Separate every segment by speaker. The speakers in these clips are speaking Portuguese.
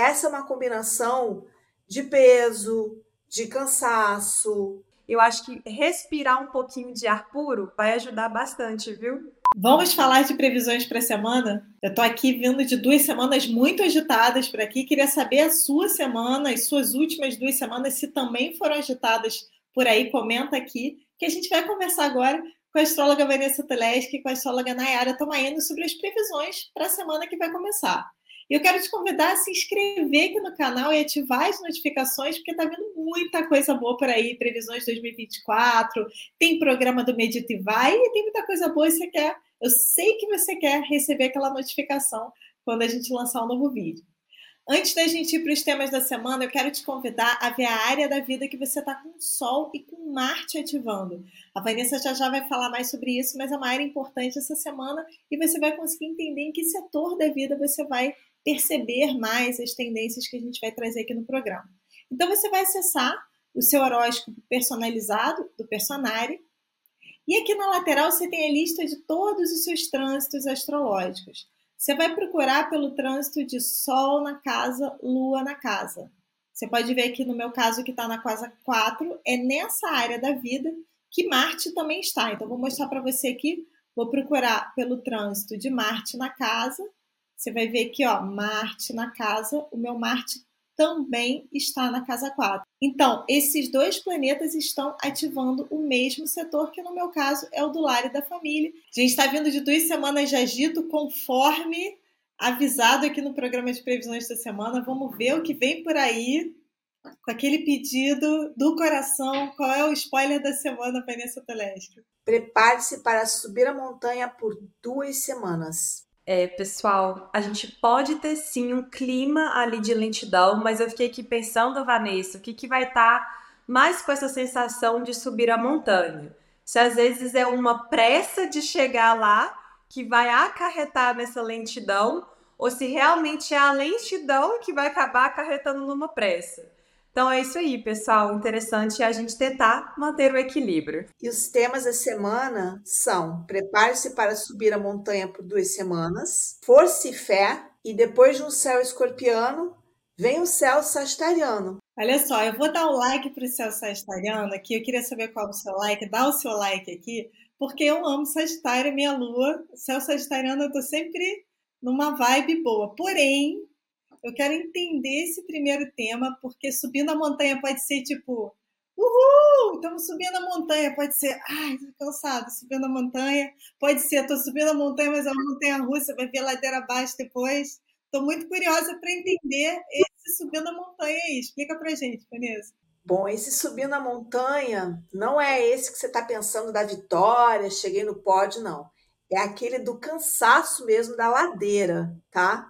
Speaker 1: essa é uma combinação de peso, de cansaço.
Speaker 2: Eu acho que respirar um pouquinho de ar puro vai ajudar bastante, viu?
Speaker 3: Vamos falar de previsões para a semana? Eu estou aqui vindo de duas semanas muito agitadas por aqui. Queria saber a sua semana, as suas últimas duas semanas, se também foram agitadas por aí. Comenta aqui, que a gente vai conversar agora com a astróloga Vanessa Teleski e com a astróloga Nayara Tomaino sobre as previsões para a semana que vai começar. E eu quero te convidar a se inscrever aqui no canal e ativar as notificações, porque está vindo muita coisa boa por aí, previsões 2024, tem programa do Medita e Vai, e tem muita coisa boa e você quer. Eu sei que você quer receber aquela notificação quando a gente lançar um novo vídeo. Antes da gente ir para os temas da semana, eu quero te convidar a ver a área da vida que você está com Sol e com Marte ativando. A Vanessa já já vai falar mais sobre isso, mas é uma área importante essa semana e você vai conseguir entender em que setor da vida você vai perceber mais as tendências que a gente vai trazer aqui no programa. Então você vai acessar o seu horóscopo personalizado do Personari. E aqui na lateral você tem a lista de todos os seus trânsitos astrológicos. Você vai procurar pelo trânsito de Sol na casa, Lua na casa. Você pode ver aqui no meu caso que está na casa 4, é nessa área da vida que Marte também está. Então, vou mostrar para você aqui. Vou procurar pelo trânsito de Marte na casa você vai ver aqui, ó, Marte na casa, o meu Marte também está na casa 4. Então, esses dois planetas estão ativando o mesmo setor, que no meu caso é o do lar e da família. A gente está vindo de duas semanas de agito, conforme avisado aqui no programa de previsões da semana. Vamos ver o que vem por aí com aquele pedido do coração. Qual é o spoiler da semana, Vanessa Telestre?
Speaker 1: Prepare-se para subir a montanha por duas semanas.
Speaker 2: É, pessoal, a gente pode ter sim um clima ali de lentidão, mas eu fiquei aqui pensando, Vanessa, o que, que vai estar tá mais com essa sensação de subir a montanha? Se às vezes é uma pressa de chegar lá que vai acarretar nessa lentidão, ou se realmente é a lentidão que vai acabar acarretando numa pressa. Então é isso aí, pessoal. Interessante é a gente tentar manter o equilíbrio.
Speaker 1: E os temas da semana são: prepare-se para subir a montanha por duas semanas, força e fé, e depois de um céu escorpiano, vem o céu sagitariano.
Speaker 3: Olha só, eu vou dar o like para o céu sagitariano aqui. Eu queria saber qual é o seu like. Dá o seu like aqui, porque eu amo Sagitário, minha lua. O céu sagitariano, eu tô sempre numa vibe boa. Porém, eu quero entender esse primeiro tema, porque subindo a montanha pode ser tipo, uhul, estamos subindo a montanha, pode ser, ai, tô cansado, subindo a montanha, pode ser, tô subindo a montanha, mas é uma montanha russa, vai ver ladeira abaixo depois. Estou muito curiosa para entender esse subindo a montanha aí. Explica pra gente, Vanessa.
Speaker 1: Bom, esse subindo a montanha não é esse que você está pensando da vitória, cheguei no pódio, não. É aquele do cansaço mesmo da ladeira, tá?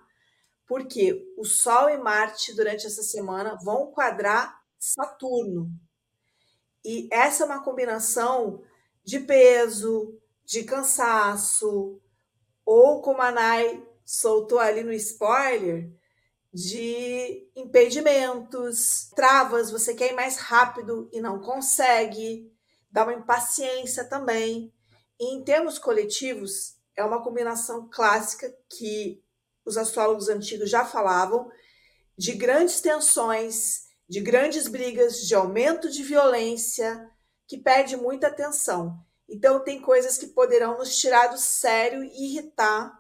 Speaker 1: Porque o Sol e Marte, durante essa semana, vão quadrar Saturno. E essa é uma combinação de peso, de cansaço, ou como a Nai soltou ali no spoiler, de impedimentos, travas, você quer ir mais rápido e não consegue, dá uma impaciência também. E em termos coletivos, é uma combinação clássica que os astrólogos antigos já falavam, de grandes tensões, de grandes brigas, de aumento de violência, que pede muita atenção. Então, tem coisas que poderão nos tirar do sério e irritar,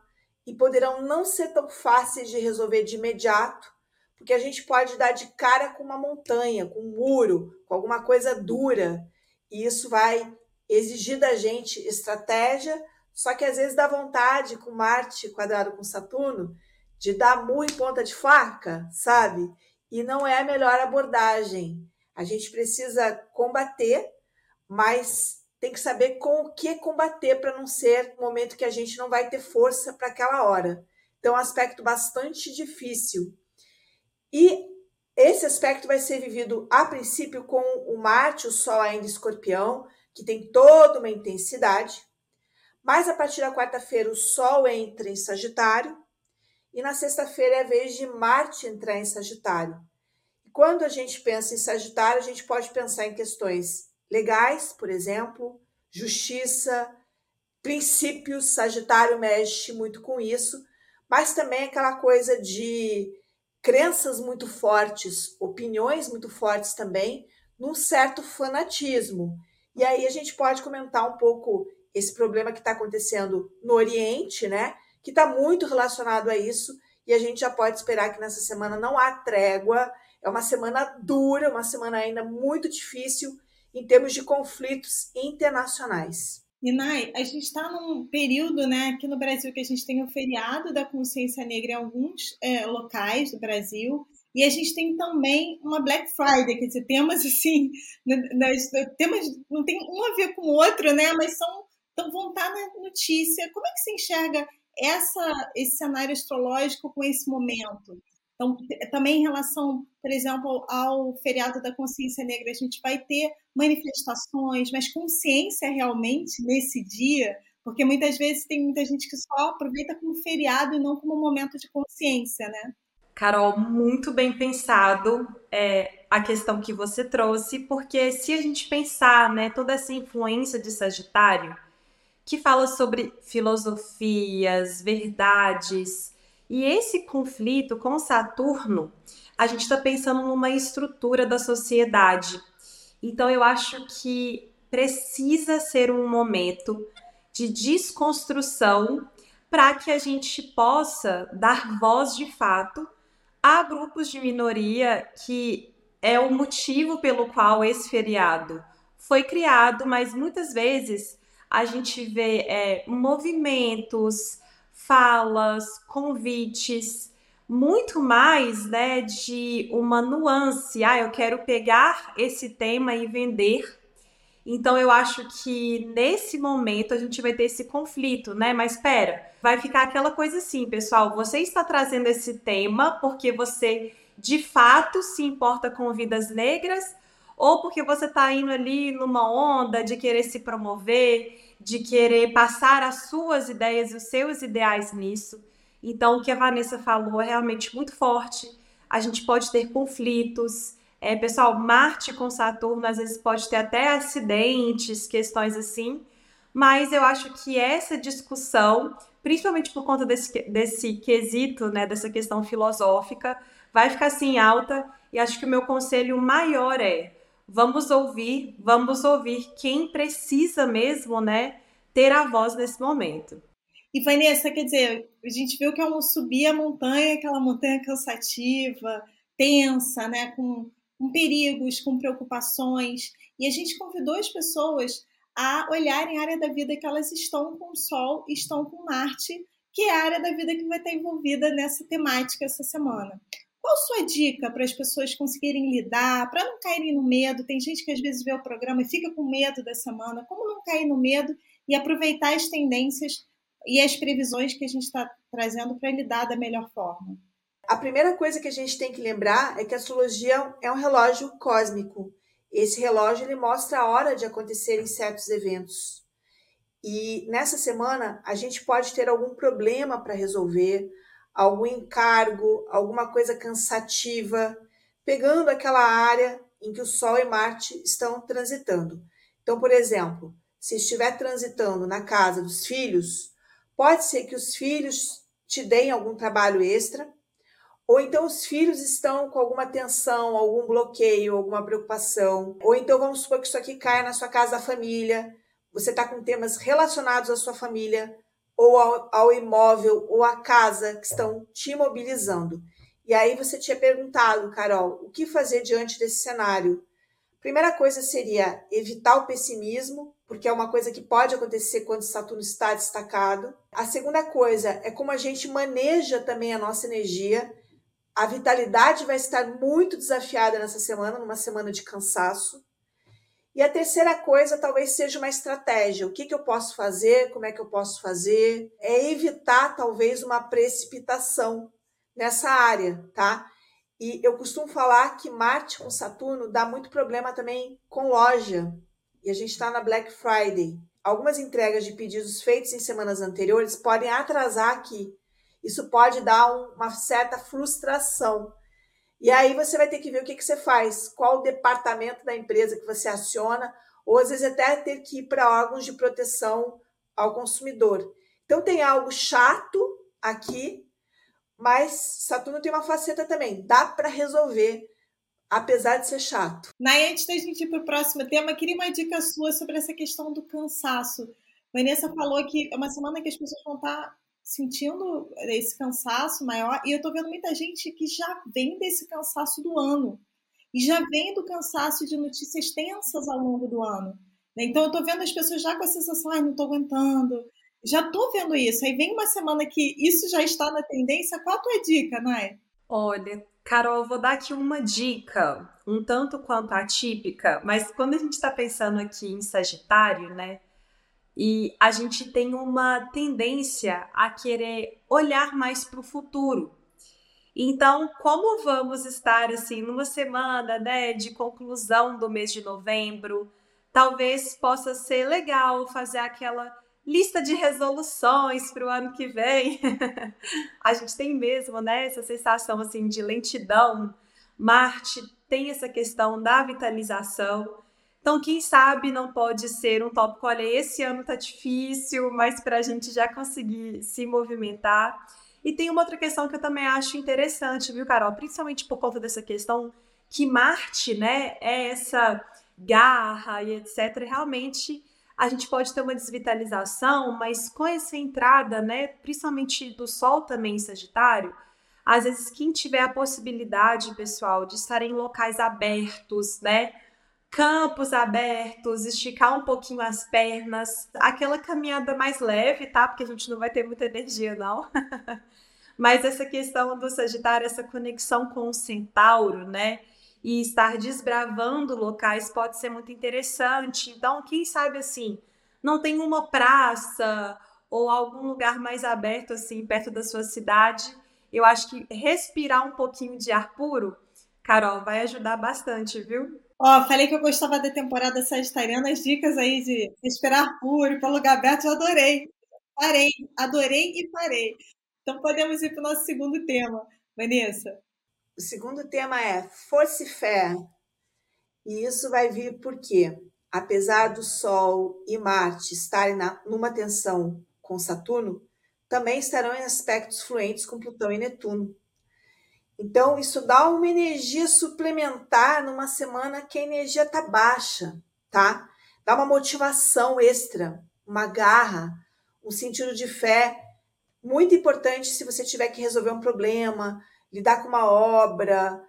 Speaker 1: e poderão não ser tão fáceis de resolver de imediato, porque a gente pode dar de cara com uma montanha, com um muro, com alguma coisa dura, e isso vai exigir da gente estratégia, só que às vezes dá vontade com Marte quadrado com Saturno de dar em ponta de faca, sabe? E não é a melhor abordagem. A gente precisa combater, mas tem que saber com o que combater para não ser um momento que a gente não vai ter força para aquela hora. Então, é aspecto bastante difícil. E esse aspecto vai ser vivido a princípio com o Marte, o Sol ainda escorpião, que tem toda uma intensidade. Mas a partir da quarta-feira, o Sol entra em Sagitário e na sexta-feira é a vez de Marte entrar em Sagitário. E quando a gente pensa em Sagitário, a gente pode pensar em questões legais, por exemplo, justiça, princípios. Sagitário mexe muito com isso, mas também aquela coisa de crenças muito fortes, opiniões muito fortes também, num certo fanatismo. E aí a gente pode comentar um pouco esse problema que está acontecendo no Oriente, né? Que está muito relacionado a isso, e a gente já pode esperar que nessa semana não há trégua. É uma semana dura, uma semana ainda muito difícil em termos de conflitos internacionais.
Speaker 3: E Nai, a gente está num período, né, aqui no Brasil, que a gente tem o feriado da consciência negra em alguns é, locais do Brasil, e a gente tem também uma Black Friday, quer dizer, temas assim, nas, temas não tem um a ver com o outro, né, mas são, então vão estar na notícia. Como é que você enxerga essa, esse cenário astrológico com esse momento? Então, também em relação, por exemplo, ao feriado da consciência negra, a gente vai ter manifestações, mas consciência realmente nesse dia, porque muitas vezes tem muita gente que só aproveita como feriado e não como momento de consciência, né?
Speaker 2: Carol, muito bem pensado é, a questão que você trouxe, porque se a gente pensar, né, toda essa influência de Sagitário, que fala sobre filosofias, verdades, e esse conflito com Saturno, a gente está pensando numa estrutura da sociedade. Então, eu acho que precisa ser um momento de desconstrução para que a gente possa dar voz de fato a grupos de minoria que é o motivo pelo qual esse feriado foi criado, mas muitas vezes a gente vê é, movimentos, falas, convites, muito mais, né, de uma nuance. Ah, eu quero pegar esse tema e vender. Então eu acho que nesse momento a gente vai ter esse conflito, né? Mas espera, vai ficar aquela coisa assim, pessoal, você está trazendo esse tema porque você de fato se importa com vidas negras ou porque você está indo ali numa onda de querer se promover, de querer passar as suas ideias e os seus ideais nisso. Então, o que a Vanessa falou é realmente muito forte. A gente pode ter conflitos. É, pessoal, Marte com Saturno às vezes pode ter até acidentes, questões assim. Mas eu acho que essa discussão, principalmente por conta desse, desse quesito, né, dessa questão filosófica, vai ficar assim alta. E acho que o meu conselho maior é vamos ouvir, vamos ouvir quem precisa mesmo, né, ter a voz nesse momento.
Speaker 3: E Vanessa, quer dizer, a gente viu que é um subir a montanha, aquela montanha cansativa, tensa, né, com, com perigos, com preocupações, e a gente convidou as pessoas a olharem a área da vida que elas estão com o Sol, estão com Marte, que é a área da vida que vai estar envolvida nessa temática essa semana. Qual sua dica para as pessoas conseguirem lidar, para não caírem no medo? Tem gente que às vezes vê o programa e fica com medo da semana. Como não cair no medo e aproveitar as tendências e as previsões que a gente está trazendo para lidar da melhor forma?
Speaker 1: A primeira coisa que a gente tem que lembrar é que a astrologia é um relógio cósmico. Esse relógio ele mostra a hora de acontecerem certos eventos. E nessa semana a gente pode ter algum problema para resolver, algum encargo, alguma coisa cansativa, pegando aquela área em que o Sol e Marte estão transitando. Então, por exemplo, se estiver transitando na casa dos filhos, pode ser que os filhos te deem algum trabalho extra, ou então os filhos estão com alguma tensão, algum bloqueio, alguma preocupação, ou então vamos supor que isso aqui caia na sua casa da família, você está com temas relacionados à sua família, ou ao, ao imóvel ou à casa que estão te imobilizando. E aí você tinha perguntado, Carol, o que fazer diante desse cenário? Primeira coisa seria evitar o pessimismo, porque é uma coisa que pode acontecer quando Saturno está destacado. A segunda coisa é como a gente maneja também a nossa energia. A vitalidade vai estar muito desafiada nessa semana, numa semana de cansaço. E a terceira coisa talvez seja uma estratégia. O que, que eu posso fazer? Como é que eu posso fazer? É evitar talvez uma precipitação nessa área, tá? E eu costumo falar que Marte com Saturno dá muito problema também com loja. E a gente está na Black Friday. Algumas entregas de pedidos feitos em semanas anteriores podem atrasar aqui. Isso pode dar uma certa frustração. E aí você vai ter que ver o que, que você faz, qual o departamento da empresa que você aciona, ou às vezes até ter que ir para órgãos de proteção ao consumidor. Então tem algo chato aqui, mas Saturno tem uma faceta também, dá para resolver, apesar de ser chato.
Speaker 3: Nay, antes da gente ir para o próximo tema, queria uma dica sua sobre essa questão do cansaço. Vanessa falou que é uma semana que as pessoas vão estar tá sentindo esse cansaço maior, e eu estou vendo muita gente que já vem desse cansaço do ano, e já vem do cansaço de notícias tensas ao longo do ano. Então, eu estou vendo as pessoas já com a sensação, ai, não estou aguentando, já estou vendo isso. Aí vem uma semana que isso já está na tendência. Qual a tua dica, Nay?
Speaker 2: Olha, Carol, vou dar aqui uma dica, um tanto quanto atípica, mas quando a gente está pensando aqui em Sagitário, né? E a gente tem uma tendência a querer olhar mais para o futuro. Então, como vamos estar assim numa semana, né, de conclusão do mês de novembro, talvez possa ser legal fazer aquela lista de resoluções para o ano que vem. a gente tem mesmo, né, essa sensação assim de lentidão. Marte tem essa questão da vitalização. Então, quem sabe não pode ser um tópico, olha, esse ano tá difícil, mas para a gente já conseguir se movimentar. E tem uma outra questão que eu também acho interessante, viu, Carol? Principalmente por conta dessa questão que Marte, né, é essa garra e etc. Realmente a gente pode ter uma desvitalização, mas com essa entrada, né, principalmente do Sol também em Sagitário, às vezes quem tiver a possibilidade, pessoal, de estar em locais abertos, né, campos abertos, esticar um pouquinho as pernas, aquela caminhada mais leve, tá? Porque a gente não vai ter muita energia, não. Mas essa questão do Sagitário, essa conexão com o Centauro, né? e estar desbravando locais pode ser muito interessante. Então, quem sabe assim, não tem uma praça ou algum lugar mais aberto assim perto da sua cidade. Eu acho que respirar um pouquinho de ar puro, Carol, vai ajudar bastante, viu?
Speaker 3: Ó, falei que eu gostava da temporada sagitariana, as dicas aí de respirar puro para lugar aberto, eu adorei. Parei, adorei e parei. Então podemos ir para o nosso segundo tema. Vanessa,
Speaker 1: o segundo tema é força e fé. E isso vai vir porque, apesar do Sol e Marte estarem na, numa tensão com Saturno, também estarão em aspectos fluentes com Plutão e Netuno. Então, isso dá uma energia suplementar numa semana que a energia está baixa, tá? Dá uma motivação extra, uma garra, um sentido de fé muito importante se você tiver que resolver um problema, lidar com uma obra,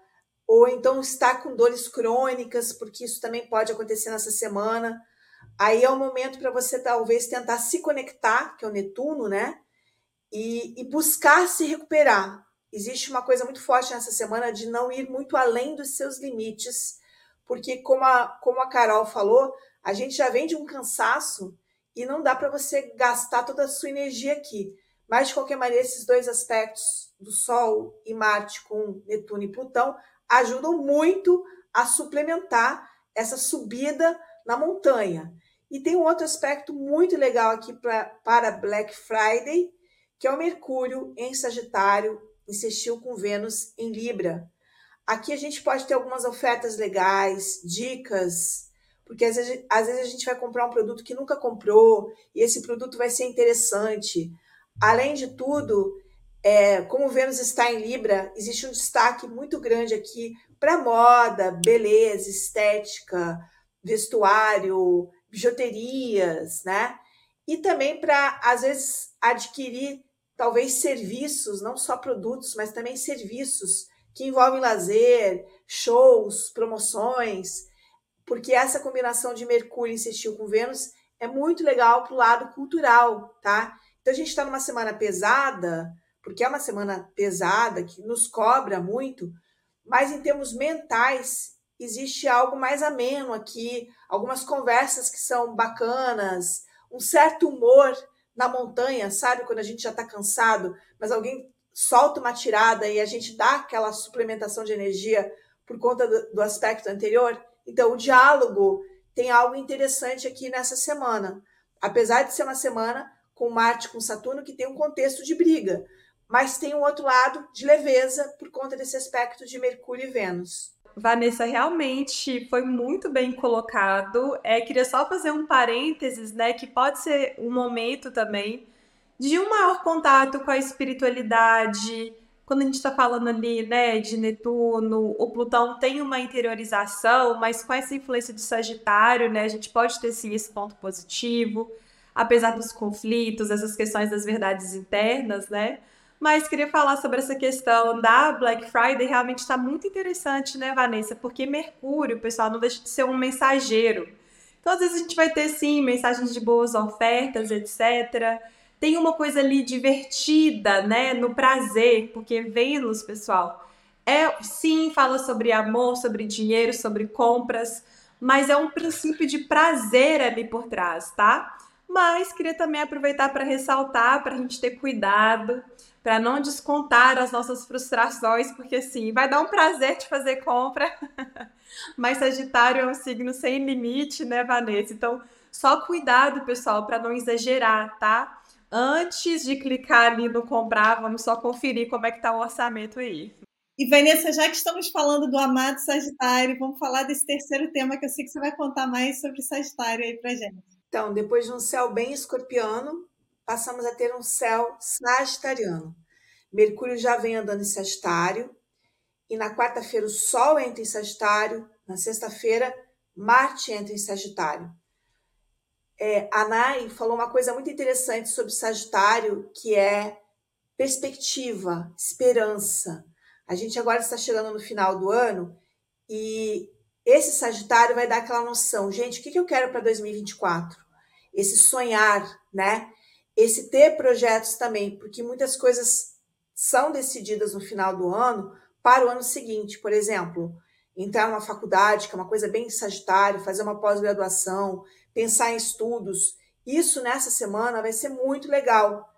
Speaker 1: ou então estar com dores crônicas, porque isso também pode acontecer nessa semana. Aí é o momento para você talvez tentar se conectar, que é o Netuno, né? E, e, buscar se recuperar. Existe uma coisa muito forte nessa semana de não ir muito além dos seus limites, porque, como a, como a Carol falou, a gente já vem de um cansaço e não dá para você gastar toda a sua energia aqui. Mas, de qualquer maneira, esses dois aspectos do Sol e Marte com Netuno e Plutão ajudam muito a suplementar essa subida na montanha. E tem um outro aspecto muito legal aqui pra, para Black Friday, que é o Mercúrio em Sagitário, insistiu com Vênus em Libra. Aqui a gente pode ter algumas ofertas legais, dicas, porque às vezes, às vezes a gente vai comprar um produto que nunca comprou e esse produto vai ser interessante. Além de tudo, é, como Vênus está em Libra, existe um destaque muito grande aqui para moda, beleza, estética, vestuário, bijuterias, né? E também para, às vezes, adquirir talvez serviços, não só produtos, mas também serviços que envolvem lazer, shows, promoções, porque essa combinação de Mercúrio insistiu com Vênus é muito legal para o lado cultural, tá? Então a gente está numa semana pesada, porque é uma semana pesada que nos cobra muito, mas em termos mentais existe algo mais ameno aqui, algumas conversas que são bacanas, um certo humor na montanha, sabe? Quando a gente já está cansado, mas alguém solta uma tirada e a gente dá aquela suplementação de energia por conta do, do aspecto anterior. Então, o diálogo tem algo interessante aqui nessa semana. Apesar de ser uma semana com Marte, com Saturno, que tem um contexto de briga, mas tem um outro lado de leveza por conta desse aspecto de Mercúrio e Vênus.
Speaker 2: Vanessa, realmente foi muito bem colocado. É, queria só fazer um parênteses, né, que pode ser um momento também de um maior contato com a espiritualidade, quando a gente está falando ali, né, de Netuno, o Plutão tem uma interiorização, mas com essa influência de Sagitário, né, a gente pode ter sim esse ponto positivo, apesar dos conflitos, essas questões das verdades internas, né? Mas queria falar sobre essa questão da Black Friday, realmente está muito interessante, né, Vanessa? Porque Mercúrio, pessoal, não deixa de ser um mensageiro. Então, às vezes a gente vai ter, sim, mensagens de boas ofertas, etc. Tem uma coisa ali divertida, né, no prazer, porque Vênus, pessoal, é sim, fala sobre amor, sobre dinheiro, sobre compras, mas é um princípio de prazer ali por trás, tá? Mas queria também aproveitar para ressaltar para a gente ter cuidado para não descontar as nossas frustrações, porque sim, vai dar um prazer de fazer compra, mas Sagitário é um signo sem limite, né, Vanessa? Então, só cuidado, pessoal, para não exagerar, tá? Antes de clicar ali no comprar, vamos só conferir como é que tá o orçamento aí.
Speaker 3: E Vanessa, já que estamos falando do amado Sagitário, vamos falar desse terceiro tema que eu sei que você vai contar mais sobre Sagitário aí pra gente.
Speaker 1: Então, depois de um céu bem escorpiano, passamos a ter um céu sagitariano. Mercúrio já vem andando em Sagitário, e na quarta-feira o Sol entra em Sagitário, na sexta-feira Marte entra em Sagitário. É, a Nai falou uma coisa muito interessante sobre Sagitário, que é perspectiva, esperança. A gente agora está chegando no final do ano e esse Sagitário vai dar aquela noção, gente, o que eu quero para 2024? Esse sonhar, né? Esse ter projetos também, porque muitas coisas são decididas no final do ano para o ano seguinte. Por exemplo, entrar numa faculdade, que é uma coisa bem sagitário, fazer uma pós-graduação, pensar em estudos. Isso nessa semana vai ser muito legal.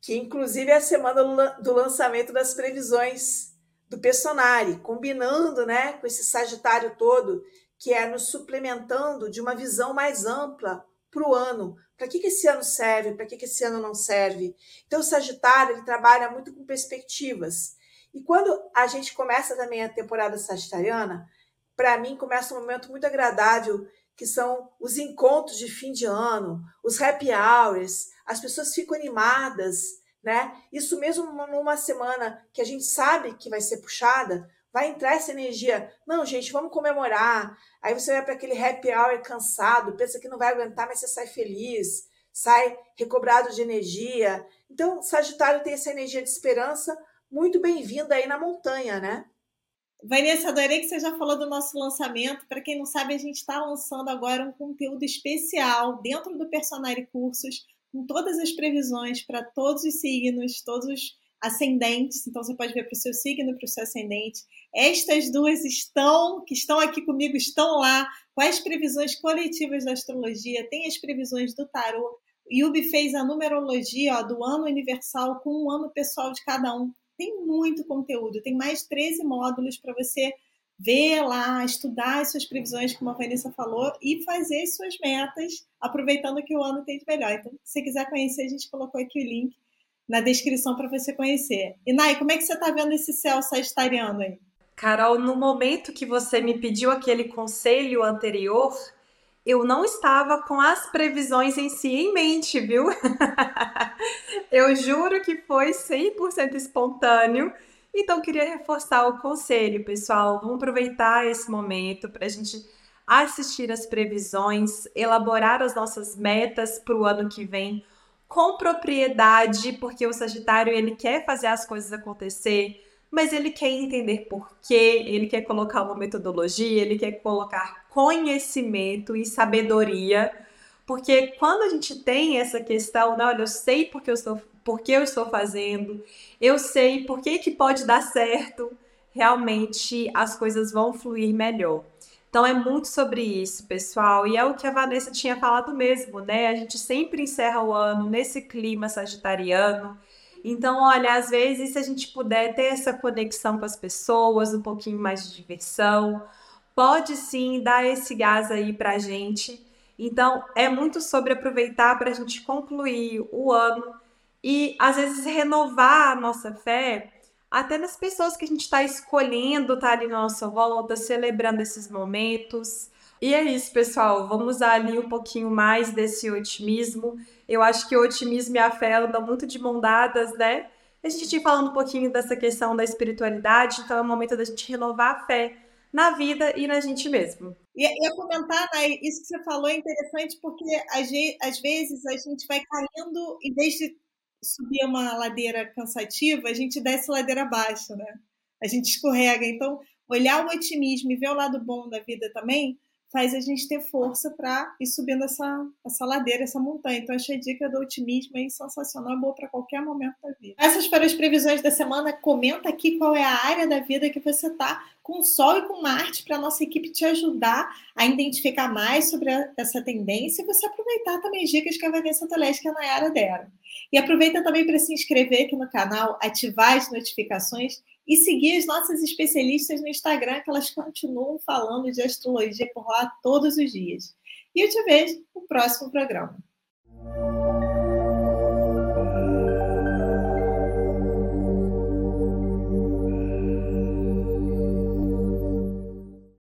Speaker 1: Que inclusive é a semana do lançamento das previsões do Personari, combinando né, com esse Sagitário todo, que é nos suplementando de uma visão mais ampla para o ano. Para que, que esse ano serve? Para que, que esse ano não serve? Então, o Sagitário ele trabalha muito com perspectivas. E quando a gente começa também a temporada sagitariana, para mim começa um momento muito agradável, que são os encontros de fim de ano, os happy hours, as pessoas ficam animadas, né? Isso mesmo numa semana que a gente sabe que vai ser puxada, vai entrar essa energia. Não, gente, vamos comemorar. Aí você vai para aquele happy hour cansado, pensa que não vai aguentar, mas você sai feliz, sai recobrado de energia. Então, Sagitário tem essa energia de esperança muito bem-vinda aí na montanha, né?
Speaker 3: Vanessa, adorei que você já falou do nosso lançamento. Para quem não sabe, a gente está lançando agora um conteúdo especial dentro do Personari Cursos, com todas as previsões para todos os signos, todos os ascendentes, então você pode ver para o seu signo, para o seu ascendente. Estas duas estão, que estão aqui comigo, estão lá, as previsões coletivas da astrologia, tem as previsões do tarô. Yubi fez a numerologia ó, do ano universal com o um ano pessoal de cada um. Tem muito conteúdo, tem mais 13 módulos para você ver lá, estudar as suas previsões, como a Vanessa falou, e fazer as suas metas, aproveitando que o ano tem de melhor. Então, se você quiser conhecer, a gente colocou aqui o link na descrição para você conhecer. E Nai, como é que você está vendo esse céu sagitariano aí?
Speaker 2: Carol, no momento que você me pediu aquele conselho anterior, eu não estava com as previsões em si em mente, viu? eu juro que foi 100% espontâneo. Então, queria reforçar o conselho, pessoal. Vamos aproveitar esse momento para a gente assistir as previsões, elaborar as nossas metas para o ano que vem com propriedade, porque o Sagitário ele quer fazer as coisas acontecer, mas ele quer entender por quê, ele quer colocar uma metodologia, ele quer colocar conhecimento e sabedoria, porque quando a gente tem essa questão, né, olha, eu sei porque eu estou, porque eu estou fazendo, eu sei por que, que pode dar certo, realmente as coisas vão fluir melhor. Então é muito sobre isso, pessoal. E é o que a Vanessa tinha falado mesmo, né? A gente sempre encerra o ano nesse clima sagitariano. Então, olha, às vezes, se a gente puder ter essa conexão com as pessoas, um pouquinho mais de diversão, pode sim dar esse gás aí pra gente. Então, é muito sobre aproveitar para a gente concluir o ano e, às vezes, renovar a nossa fé até nas pessoas que a gente está escolhendo estar tá ali na nossa volta, celebrando esses momentos. E é isso, pessoal. Vamos usar ali um pouquinho mais desse otimismo. Eu acho que o otimismo e a fé andam muito de mão dadas, né? A gente tinha falando um pouquinho dessa questão da espiritualidade, então é o momento da gente renovar a fé na vida e na gente mesmo.
Speaker 3: E ia comentar, né, isso que você falou é interessante porque às vezes a gente vai caindo, em vez de subir uma ladeira cansativa, a gente desce ladeira abaixo, né? A gente escorrega. Então, olhar o otimismo e ver o lado bom da vida também faz a gente ter força para ir subindo essa, essa ladeira, essa montanha. Então, achei a dica do otimismo aí sensacional, boa para qualquer momento da vida. Essas foram as previsões da semana. Comenta aqui qual é a área da vida que você está com o Sol e com Marte para a nossa equipe te ajudar a identificar mais sobre a, essa tendência e você aproveitar também as dicas que a Vanessa Telesca e a Nayara deram. E aproveita também para se inscrever aqui no canal, ativar as notificações e seguir as nossas especialistas no Instagram, que elas continuam falando de astrologia por lá todos os dias. E eu te vejo no próximo programa.